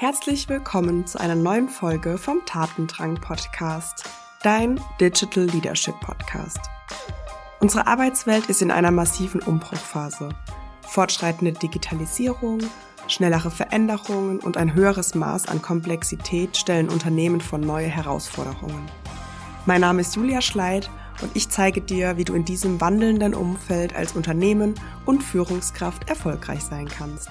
Herzlich willkommen zu einer neuen Folge vom Tatendrang Podcast, dein Digital Leadership Podcast. Unsere Arbeitswelt ist in einer massiven Umbruchphase. Fortschreitende Digitalisierung, schnellere Veränderungen und ein höheres Maß an Komplexität stellen Unternehmen vor neue Herausforderungen. Mein Name ist Julia Schleid und ich zeige dir, wie du in diesem wandelnden Umfeld als Unternehmen und Führungskraft erfolgreich sein kannst.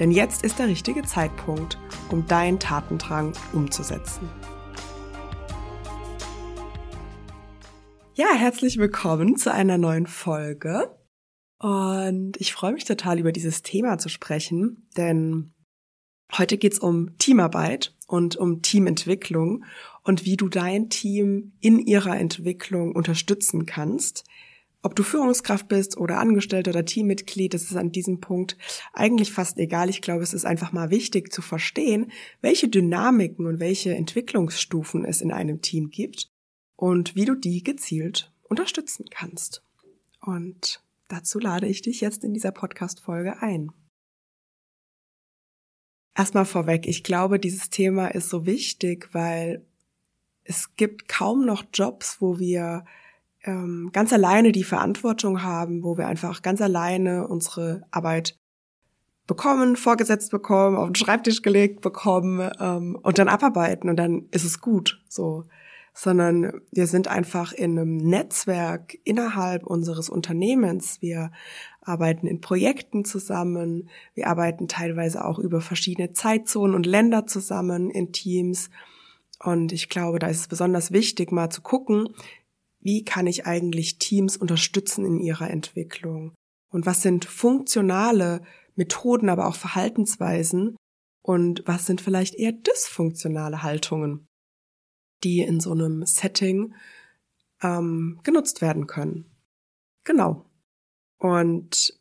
Denn jetzt ist der richtige Zeitpunkt, um deinen Tatendrang umzusetzen. Ja, herzlich willkommen zu einer neuen Folge. Und ich freue mich total über dieses Thema zu sprechen, denn heute geht's um Teamarbeit und um Teamentwicklung und wie du dein Team in ihrer Entwicklung unterstützen kannst. Ob du Führungskraft bist oder Angestellter oder Teammitglied, das ist an diesem Punkt eigentlich fast egal. Ich glaube, es ist einfach mal wichtig zu verstehen, welche Dynamiken und welche Entwicklungsstufen es in einem Team gibt und wie du die gezielt unterstützen kannst. Und dazu lade ich dich jetzt in dieser Podcast-Folge ein. Erstmal vorweg, ich glaube, dieses Thema ist so wichtig, weil es gibt kaum noch Jobs, wo wir ähm, ganz alleine die Verantwortung haben, wo wir einfach ganz alleine unsere Arbeit bekommen, vorgesetzt bekommen, auf den Schreibtisch gelegt bekommen ähm, und dann abarbeiten und dann ist es gut so. Sondern wir sind einfach in einem Netzwerk innerhalb unseres Unternehmens. Wir arbeiten in Projekten zusammen. Wir arbeiten teilweise auch über verschiedene Zeitzonen und Länder zusammen in Teams. Und ich glaube, da ist es besonders wichtig, mal zu gucken, wie kann ich eigentlich Teams unterstützen in ihrer Entwicklung? Und was sind funktionale Methoden, aber auch Verhaltensweisen? Und was sind vielleicht eher dysfunktionale Haltungen, die in so einem Setting ähm, genutzt werden können? Genau. Und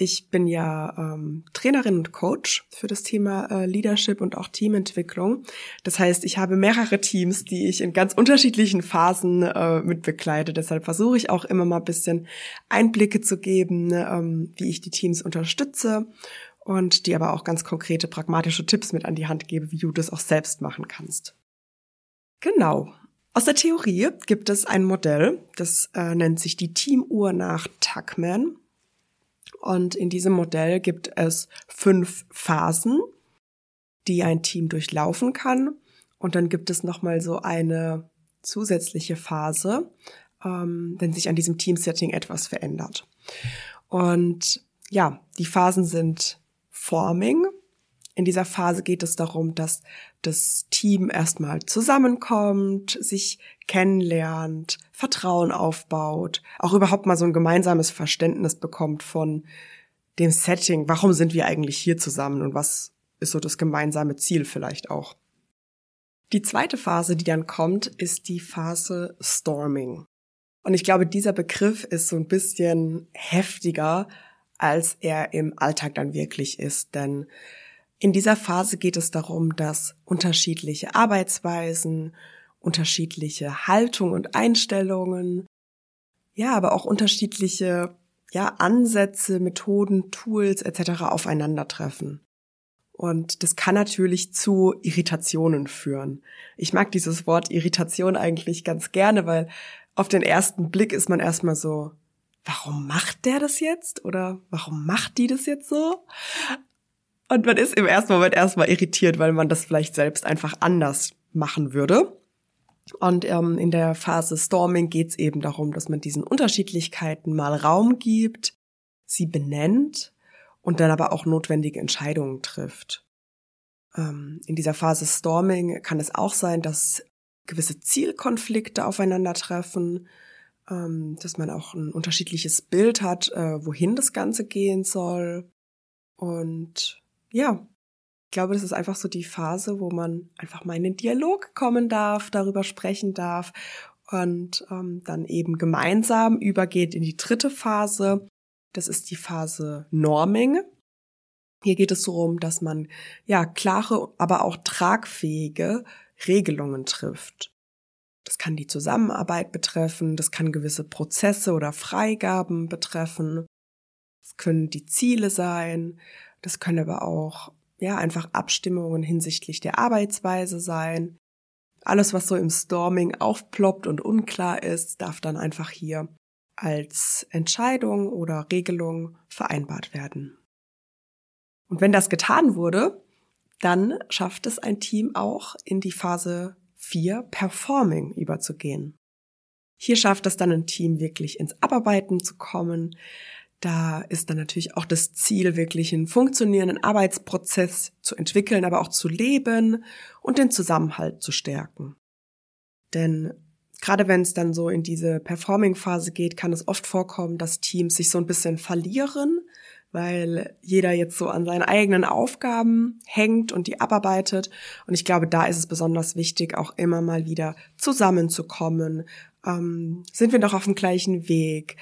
ich bin ja ähm, Trainerin und Coach für das Thema äh, Leadership und auch Teamentwicklung. Das heißt, ich habe mehrere Teams, die ich in ganz unterschiedlichen Phasen äh, mit begleite. Deshalb versuche ich auch immer mal ein bisschen Einblicke zu geben, ähm, wie ich die Teams unterstütze und die aber auch ganz konkrete pragmatische Tipps mit an die Hand gebe, wie du das auch selbst machen kannst. Genau. Aus der Theorie gibt es ein Modell, das äh, nennt sich die Teamuhr nach Tuckman. Und in diesem Modell gibt es fünf Phasen, die ein Team durchlaufen kann. Und dann gibt es nochmal so eine zusätzliche Phase, ähm, wenn sich an diesem Teamsetting etwas verändert. Und ja, die Phasen sind Forming, in dieser Phase geht es darum, dass das Team erstmal zusammenkommt, sich kennenlernt, Vertrauen aufbaut, auch überhaupt mal so ein gemeinsames Verständnis bekommt von dem Setting. Warum sind wir eigentlich hier zusammen und was ist so das gemeinsame Ziel vielleicht auch? Die zweite Phase, die dann kommt, ist die Phase Storming. Und ich glaube, dieser Begriff ist so ein bisschen heftiger, als er im Alltag dann wirklich ist, denn in dieser Phase geht es darum, dass unterschiedliche Arbeitsweisen, unterschiedliche Haltung und Einstellungen, ja, aber auch unterschiedliche ja, Ansätze, Methoden, Tools etc. aufeinandertreffen. Und das kann natürlich zu Irritationen führen. Ich mag dieses Wort Irritation eigentlich ganz gerne, weil auf den ersten Blick ist man erstmal so, warum macht der das jetzt? Oder warum macht die das jetzt so? Und man ist im ersten Moment erstmal irritiert, weil man das vielleicht selbst einfach anders machen würde. Und ähm, in der Phase Storming geht es eben darum, dass man diesen Unterschiedlichkeiten mal Raum gibt, sie benennt und dann aber auch notwendige Entscheidungen trifft. Ähm, in dieser Phase Storming kann es auch sein, dass gewisse Zielkonflikte aufeinandertreffen, ähm, dass man auch ein unterschiedliches Bild hat, äh, wohin das Ganze gehen soll. Und ja, ich glaube, das ist einfach so die Phase, wo man einfach mal in den Dialog kommen darf, darüber sprechen darf und ähm, dann eben gemeinsam übergeht in die dritte Phase. Das ist die Phase Norming. Hier geht es darum, dass man ja klare, aber auch tragfähige Regelungen trifft. Das kann die Zusammenarbeit betreffen, das kann gewisse Prozesse oder Freigaben betreffen, es können die Ziele sein, das können aber auch ja einfach Abstimmungen hinsichtlich der Arbeitsweise sein. Alles, was so im Storming aufploppt und unklar ist, darf dann einfach hier als Entscheidung oder Regelung vereinbart werden. Und wenn das getan wurde, dann schafft es ein Team auch in die Phase 4 Performing überzugehen. Hier schafft es dann ein Team wirklich ins Abarbeiten zu kommen. Da ist dann natürlich auch das Ziel, wirklich einen funktionierenden Arbeitsprozess zu entwickeln, aber auch zu leben und den Zusammenhalt zu stärken. Denn gerade wenn es dann so in diese Performing-Phase geht, kann es oft vorkommen, dass Teams sich so ein bisschen verlieren, weil jeder jetzt so an seinen eigenen Aufgaben hängt und die abarbeitet. Und ich glaube, da ist es besonders wichtig, auch immer mal wieder zusammenzukommen. Ähm, sind wir doch auf dem gleichen Weg?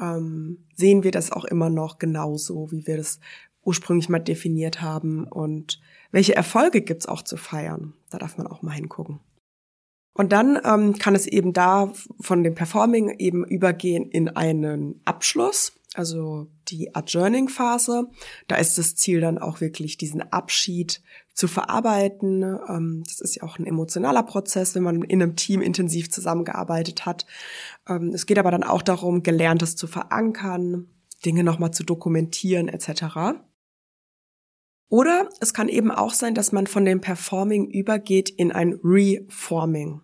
Ähm, sehen wir das auch immer noch genauso, wie wir das ursprünglich mal definiert haben? Und welche Erfolge gibt's auch zu feiern? Da darf man auch mal hingucken. Und dann ähm, kann es eben da von dem Performing eben übergehen in einen Abschluss, also die Adjourning-Phase. Da ist das Ziel dann auch wirklich diesen Abschied zu verarbeiten. Ähm, das ist ja auch ein emotionaler Prozess, wenn man in einem Team intensiv zusammengearbeitet hat. Ähm, es geht aber dann auch darum, Gelerntes zu verankern, Dinge nochmal zu dokumentieren etc. Oder es kann eben auch sein, dass man von dem Performing übergeht in ein Reforming.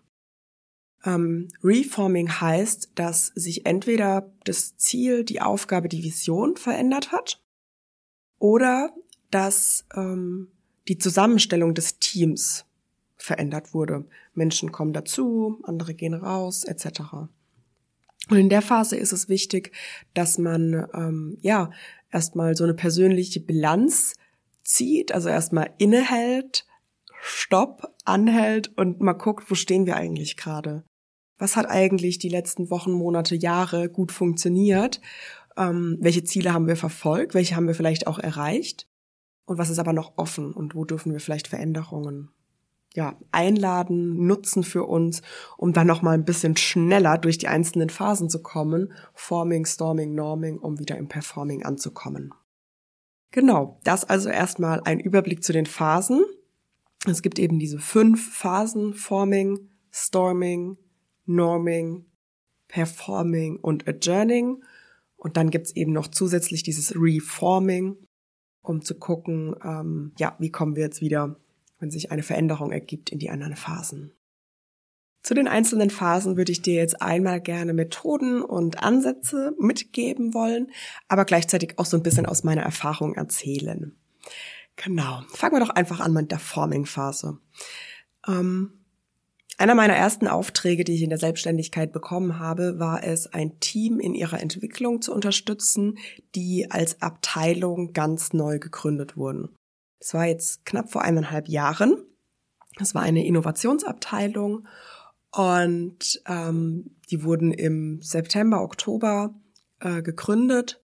Ähm, Reforming heißt, dass sich entweder das Ziel, die Aufgabe, die Vision verändert hat oder dass ähm, die Zusammenstellung des Teams verändert wurde. Menschen kommen dazu, andere gehen raus, etc. Und in der Phase ist es wichtig, dass man ähm, ja erstmal so eine persönliche Bilanz zieht, also erstmal innehält, Stopp, anhält und mal guckt, wo stehen wir eigentlich gerade was hat eigentlich die letzten Wochen, Monate, Jahre gut funktioniert, ähm, welche Ziele haben wir verfolgt, welche haben wir vielleicht auch erreicht? Und was ist aber noch offen? Und wo dürfen wir vielleicht Veränderungen ja, einladen, nutzen für uns, um dann noch mal ein bisschen schneller durch die einzelnen Phasen zu kommen, Forming, Storming, Norming, um wieder im Performing anzukommen. Genau, das also erstmal ein Überblick zu den Phasen. Es gibt eben diese fünf Phasen, Forming, Storming, Norming, Performing und Adjourning. Und dann gibt's eben noch zusätzlich dieses Reforming, um zu gucken, ähm, ja, wie kommen wir jetzt wieder, wenn sich eine Veränderung ergibt, in die anderen Phasen. Zu den einzelnen Phasen würde ich dir jetzt einmal gerne Methoden und Ansätze mitgeben wollen, aber gleichzeitig auch so ein bisschen aus meiner Erfahrung erzählen. Genau. Fangen wir doch einfach an mit der Forming-Phase. Ähm, einer meiner ersten Aufträge, die ich in der Selbstständigkeit bekommen habe, war es, ein Team in ihrer Entwicklung zu unterstützen, die als Abteilung ganz neu gegründet wurden. Das war jetzt knapp vor eineinhalb Jahren. Das war eine Innovationsabteilung und ähm, die wurden im September, Oktober äh, gegründet.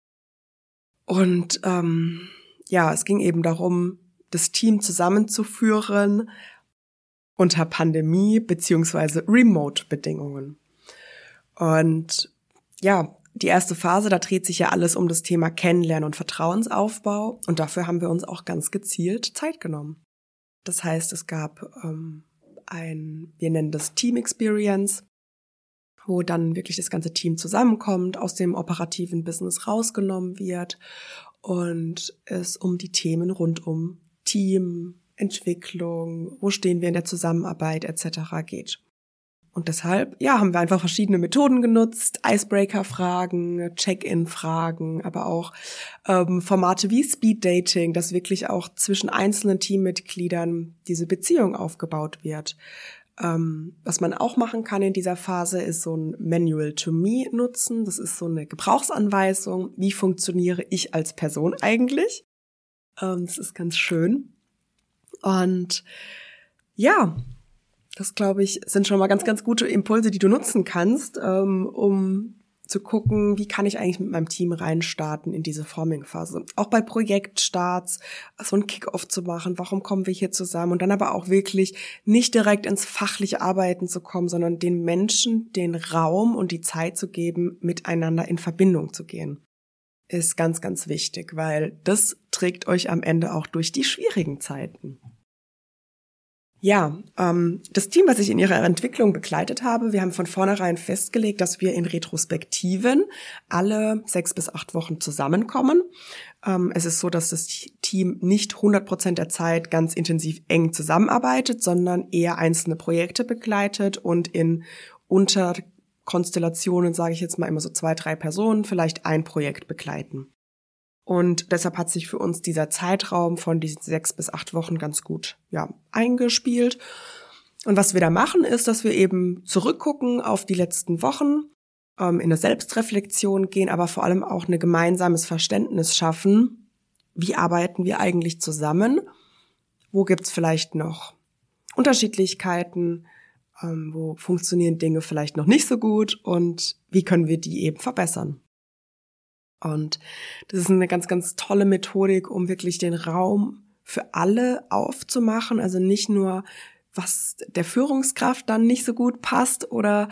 Und ähm, ja, es ging eben darum, das Team zusammenzuführen, unter Pandemie beziehungsweise Remote-Bedingungen. Und ja, die erste Phase, da dreht sich ja alles um das Thema Kennenlernen und Vertrauensaufbau. Und dafür haben wir uns auch ganz gezielt Zeit genommen. Das heißt, es gab ähm, ein, wir nennen das Team Experience, wo dann wirklich das ganze Team zusammenkommt, aus dem operativen Business rausgenommen wird und es um die Themen rund um Team, Entwicklung, wo stehen wir in der Zusammenarbeit etc. geht. Und deshalb, ja, haben wir einfach verschiedene Methoden genutzt, Icebreaker-Fragen, Check-in-Fragen, aber auch ähm, Formate wie Speed-Dating, dass wirklich auch zwischen einzelnen Teammitgliedern diese Beziehung aufgebaut wird. Ähm, was man auch machen kann in dieser Phase, ist so ein Manual to Me nutzen. Das ist so eine Gebrauchsanweisung. Wie funktioniere ich als Person eigentlich? Ähm, das ist ganz schön. Und ja, das glaube ich, sind schon mal ganz, ganz gute Impulse, die du nutzen kannst, ähm, um zu gucken, wie kann ich eigentlich mit meinem Team reinstarten in diese Forming-Phase. Auch bei Projektstarts so ein Kick-off zu machen, warum kommen wir hier zusammen und dann aber auch wirklich nicht direkt ins fachliche Arbeiten zu kommen, sondern den Menschen den Raum und die Zeit zu geben, miteinander in Verbindung zu gehen. Ist ganz, ganz wichtig, weil das trägt euch am Ende auch durch die schwierigen Zeiten. Ja, ähm, das Team, was ich in ihrer Entwicklung begleitet habe, wir haben von vornherein festgelegt, dass wir in Retrospektiven alle sechs bis acht Wochen zusammenkommen. Ähm, es ist so, dass das Team nicht 100 Prozent der Zeit ganz intensiv eng zusammenarbeitet, sondern eher einzelne Projekte begleitet und in Unterkonstellationen, sage ich jetzt mal immer so zwei, drei Personen, vielleicht ein Projekt begleiten. Und deshalb hat sich für uns dieser Zeitraum von diesen sechs bis acht Wochen ganz gut ja, eingespielt. Und was wir da machen, ist, dass wir eben zurückgucken auf die letzten Wochen, ähm, in eine Selbstreflexion gehen, aber vor allem auch ein gemeinsames Verständnis schaffen. Wie arbeiten wir eigentlich zusammen? Wo gibt's vielleicht noch Unterschiedlichkeiten? Ähm, wo funktionieren Dinge vielleicht noch nicht so gut? Und wie können wir die eben verbessern? Und das ist eine ganz, ganz tolle Methodik, um wirklich den Raum für alle aufzumachen. Also nicht nur, was der Führungskraft dann nicht so gut passt oder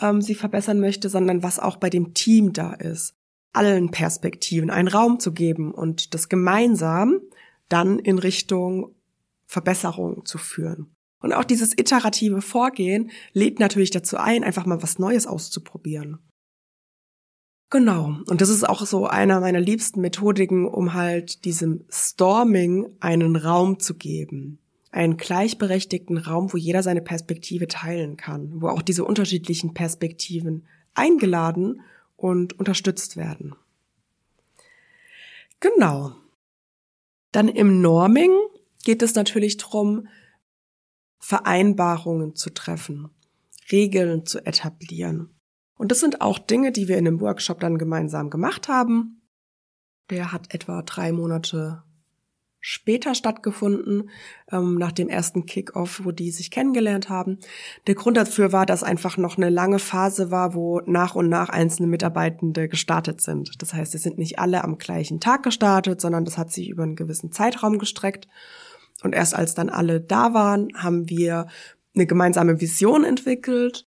ähm, sie verbessern möchte, sondern was auch bei dem Team da ist. Allen Perspektiven einen Raum zu geben und das gemeinsam dann in Richtung Verbesserung zu führen. Und auch dieses iterative Vorgehen lädt natürlich dazu ein, einfach mal was Neues auszuprobieren. Genau. Und das ist auch so einer meiner liebsten Methodiken, um halt diesem Storming einen Raum zu geben. Einen gleichberechtigten Raum, wo jeder seine Perspektive teilen kann, wo auch diese unterschiedlichen Perspektiven eingeladen und unterstützt werden. Genau. Dann im Norming geht es natürlich darum, Vereinbarungen zu treffen, Regeln zu etablieren. Und das sind auch Dinge, die wir in dem Workshop dann gemeinsam gemacht haben. Der hat etwa drei Monate später stattgefunden, ähm, nach dem ersten Kick-off, wo die sich kennengelernt haben. Der Grund dafür war, dass einfach noch eine lange Phase war, wo nach und nach einzelne Mitarbeitende gestartet sind. Das heißt, sie sind nicht alle am gleichen Tag gestartet, sondern das hat sich über einen gewissen Zeitraum gestreckt. Und erst als dann alle da waren, haben wir eine gemeinsame Vision entwickelt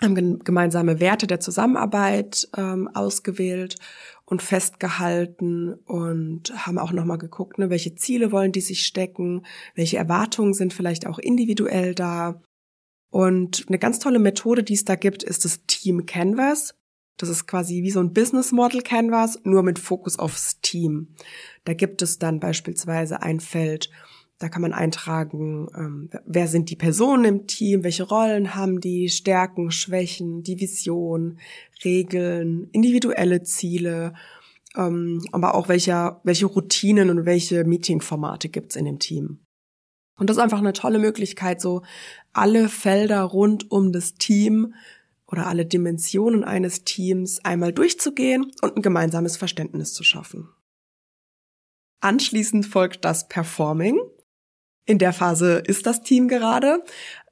haben gemeinsame Werte der Zusammenarbeit ähm, ausgewählt und festgehalten und haben auch nochmal geguckt, ne, welche Ziele wollen die sich stecken, welche Erwartungen sind vielleicht auch individuell da. Und eine ganz tolle Methode, die es da gibt, ist das Team Canvas. Das ist quasi wie so ein Business Model Canvas, nur mit Fokus aufs Team. Da gibt es dann beispielsweise ein Feld, da kann man eintragen, ähm, wer sind die Personen im Team, welche Rollen haben die, Stärken, Schwächen, die Vision, Regeln, individuelle Ziele, ähm, aber auch welche, welche Routinen und welche Meetingformate gibt's in dem Team. Und das ist einfach eine tolle Möglichkeit, so alle Felder rund um das Team oder alle Dimensionen eines Teams einmal durchzugehen und ein gemeinsames Verständnis zu schaffen. Anschließend folgt das Performing in der Phase ist das Team gerade.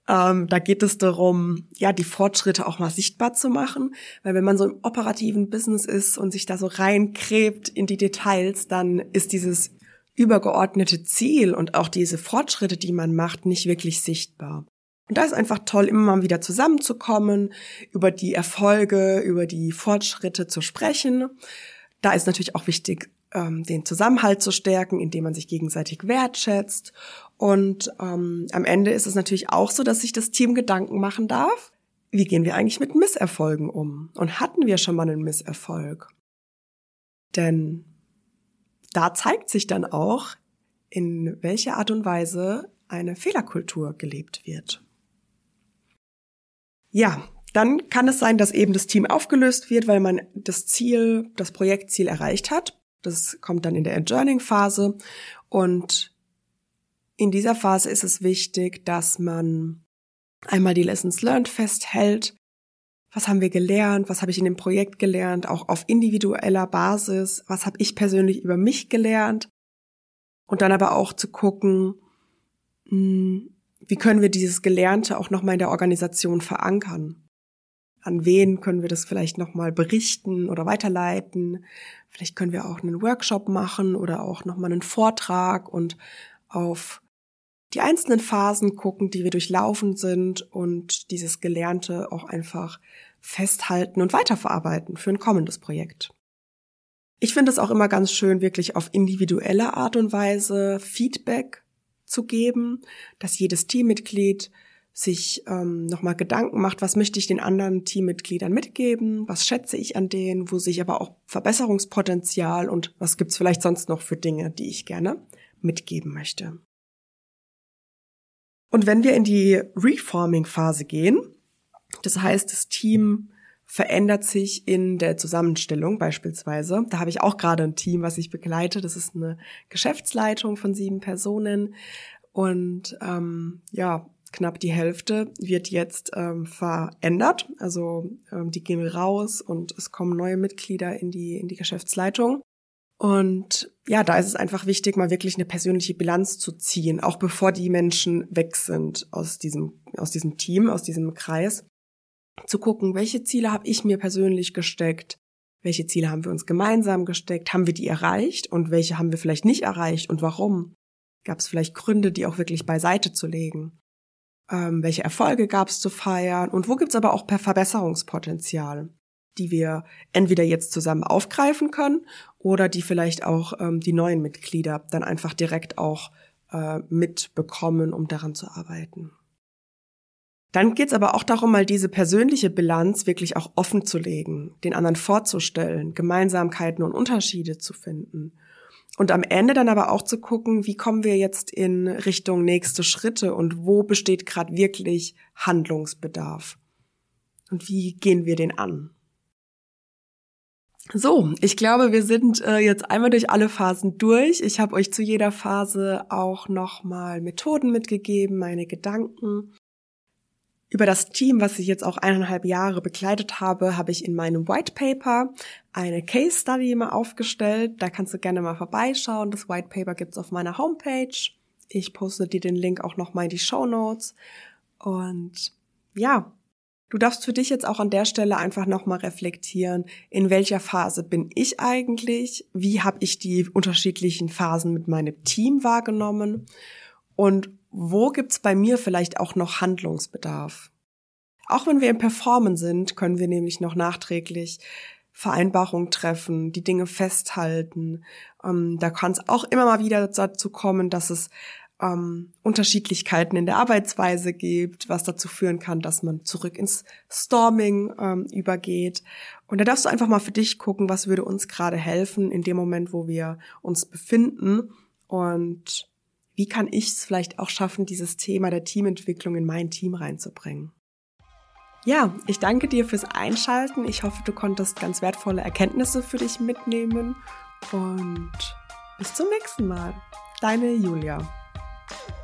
Ähm, da geht es darum, ja, die Fortschritte auch mal sichtbar zu machen, weil wenn man so im operativen Business ist und sich da so reinkrebt in die Details, dann ist dieses übergeordnete Ziel und auch diese Fortschritte, die man macht, nicht wirklich sichtbar. Und da ist einfach toll, immer mal wieder zusammenzukommen, über die Erfolge, über die Fortschritte zu sprechen. Da ist natürlich auch wichtig, ähm, den Zusammenhalt zu stärken, indem man sich gegenseitig wertschätzt. Und ähm, am Ende ist es natürlich auch so, dass sich das Team Gedanken machen darf, wie gehen wir eigentlich mit Misserfolgen um? Und hatten wir schon mal einen Misserfolg? Denn da zeigt sich dann auch, in welcher Art und Weise eine Fehlerkultur gelebt wird. Ja, dann kann es sein, dass eben das Team aufgelöst wird, weil man das Ziel, das Projektziel erreicht hat. Das kommt dann in der Adjourning-Phase. Und in dieser Phase ist es wichtig, dass man einmal die Lessons learned festhält. Was haben wir gelernt? Was habe ich in dem Projekt gelernt? Auch auf individueller Basis. Was habe ich persönlich über mich gelernt? Und dann aber auch zu gucken, hm, wie können wir dieses Gelernte auch nochmal in der Organisation verankern? An wen können wir das vielleicht nochmal berichten oder weiterleiten? Vielleicht können wir auch einen Workshop machen oder auch nochmal einen Vortrag und auf die einzelnen Phasen gucken, die wir durchlaufen sind und dieses Gelernte auch einfach festhalten und weiterverarbeiten für ein kommendes Projekt. Ich finde es auch immer ganz schön, wirklich auf individuelle Art und Weise Feedback zu geben, dass jedes Teammitglied sich ähm, nochmal Gedanken macht, was möchte ich den anderen Teammitgliedern mitgeben, was schätze ich an denen, wo sehe ich aber auch Verbesserungspotenzial und was gibt's vielleicht sonst noch für Dinge, die ich gerne mitgeben möchte. Und wenn wir in die Reforming-Phase gehen, das heißt, das Team verändert sich in der Zusammenstellung beispielsweise. Da habe ich auch gerade ein Team, was ich begleite. Das ist eine Geschäftsleitung von sieben Personen. Und ähm, ja, knapp die Hälfte wird jetzt ähm, verändert. Also ähm, die gehen raus und es kommen neue Mitglieder in die, in die Geschäftsleitung. Und ja, da ist es einfach wichtig, mal wirklich eine persönliche Bilanz zu ziehen, auch bevor die Menschen weg sind aus diesem, aus diesem Team, aus diesem Kreis. Zu gucken, welche Ziele habe ich mir persönlich gesteckt, welche Ziele haben wir uns gemeinsam gesteckt, haben wir die erreicht? Und welche haben wir vielleicht nicht erreicht? Und warum? Gab es vielleicht Gründe, die auch wirklich beiseite zu legen? Ähm, welche Erfolge gab es zu feiern? Und wo gibt es aber auch per Verbesserungspotenzial, die wir entweder jetzt zusammen aufgreifen können oder die vielleicht auch ähm, die neuen Mitglieder dann einfach direkt auch äh, mitbekommen, um daran zu arbeiten. Dann geht es aber auch darum, mal diese persönliche Bilanz wirklich auch offen zu legen, den anderen vorzustellen, Gemeinsamkeiten und Unterschiede zu finden. Und am Ende dann aber auch zu gucken, wie kommen wir jetzt in Richtung nächste Schritte und wo besteht gerade wirklich Handlungsbedarf? Und wie gehen wir den an? So, ich glaube, wir sind äh, jetzt einmal durch alle Phasen durch. Ich habe euch zu jeder Phase auch nochmal Methoden mitgegeben, meine Gedanken. Über das Team, was ich jetzt auch eineinhalb Jahre begleitet habe, habe ich in meinem White Paper eine Case Study mal aufgestellt. Da kannst du gerne mal vorbeischauen. Das White Paper gibt's auf meiner Homepage. Ich poste dir den Link auch nochmal in die Show Notes. Und ja, du darfst für dich jetzt auch an der Stelle einfach nochmal reflektieren, in welcher Phase bin ich eigentlich? Wie habe ich die unterschiedlichen Phasen mit meinem Team wahrgenommen? Und wo gibt's bei mir vielleicht auch noch Handlungsbedarf? Auch wenn wir im Performen sind, können wir nämlich noch nachträglich Vereinbarungen treffen, die Dinge festhalten. Ähm, da kann es auch immer mal wieder dazu kommen, dass es ähm, Unterschiedlichkeiten in der Arbeitsweise gibt, was dazu führen kann, dass man zurück ins Storming ähm, übergeht. Und da darfst du einfach mal für dich gucken, was würde uns gerade helfen in dem Moment, wo wir uns befinden. Und wie kann ich es vielleicht auch schaffen, dieses Thema der Teamentwicklung in mein Team reinzubringen? Ja, ich danke dir fürs Einschalten. Ich hoffe, du konntest ganz wertvolle Erkenntnisse für dich mitnehmen und bis zum nächsten Mal. Deine Julia. Woo!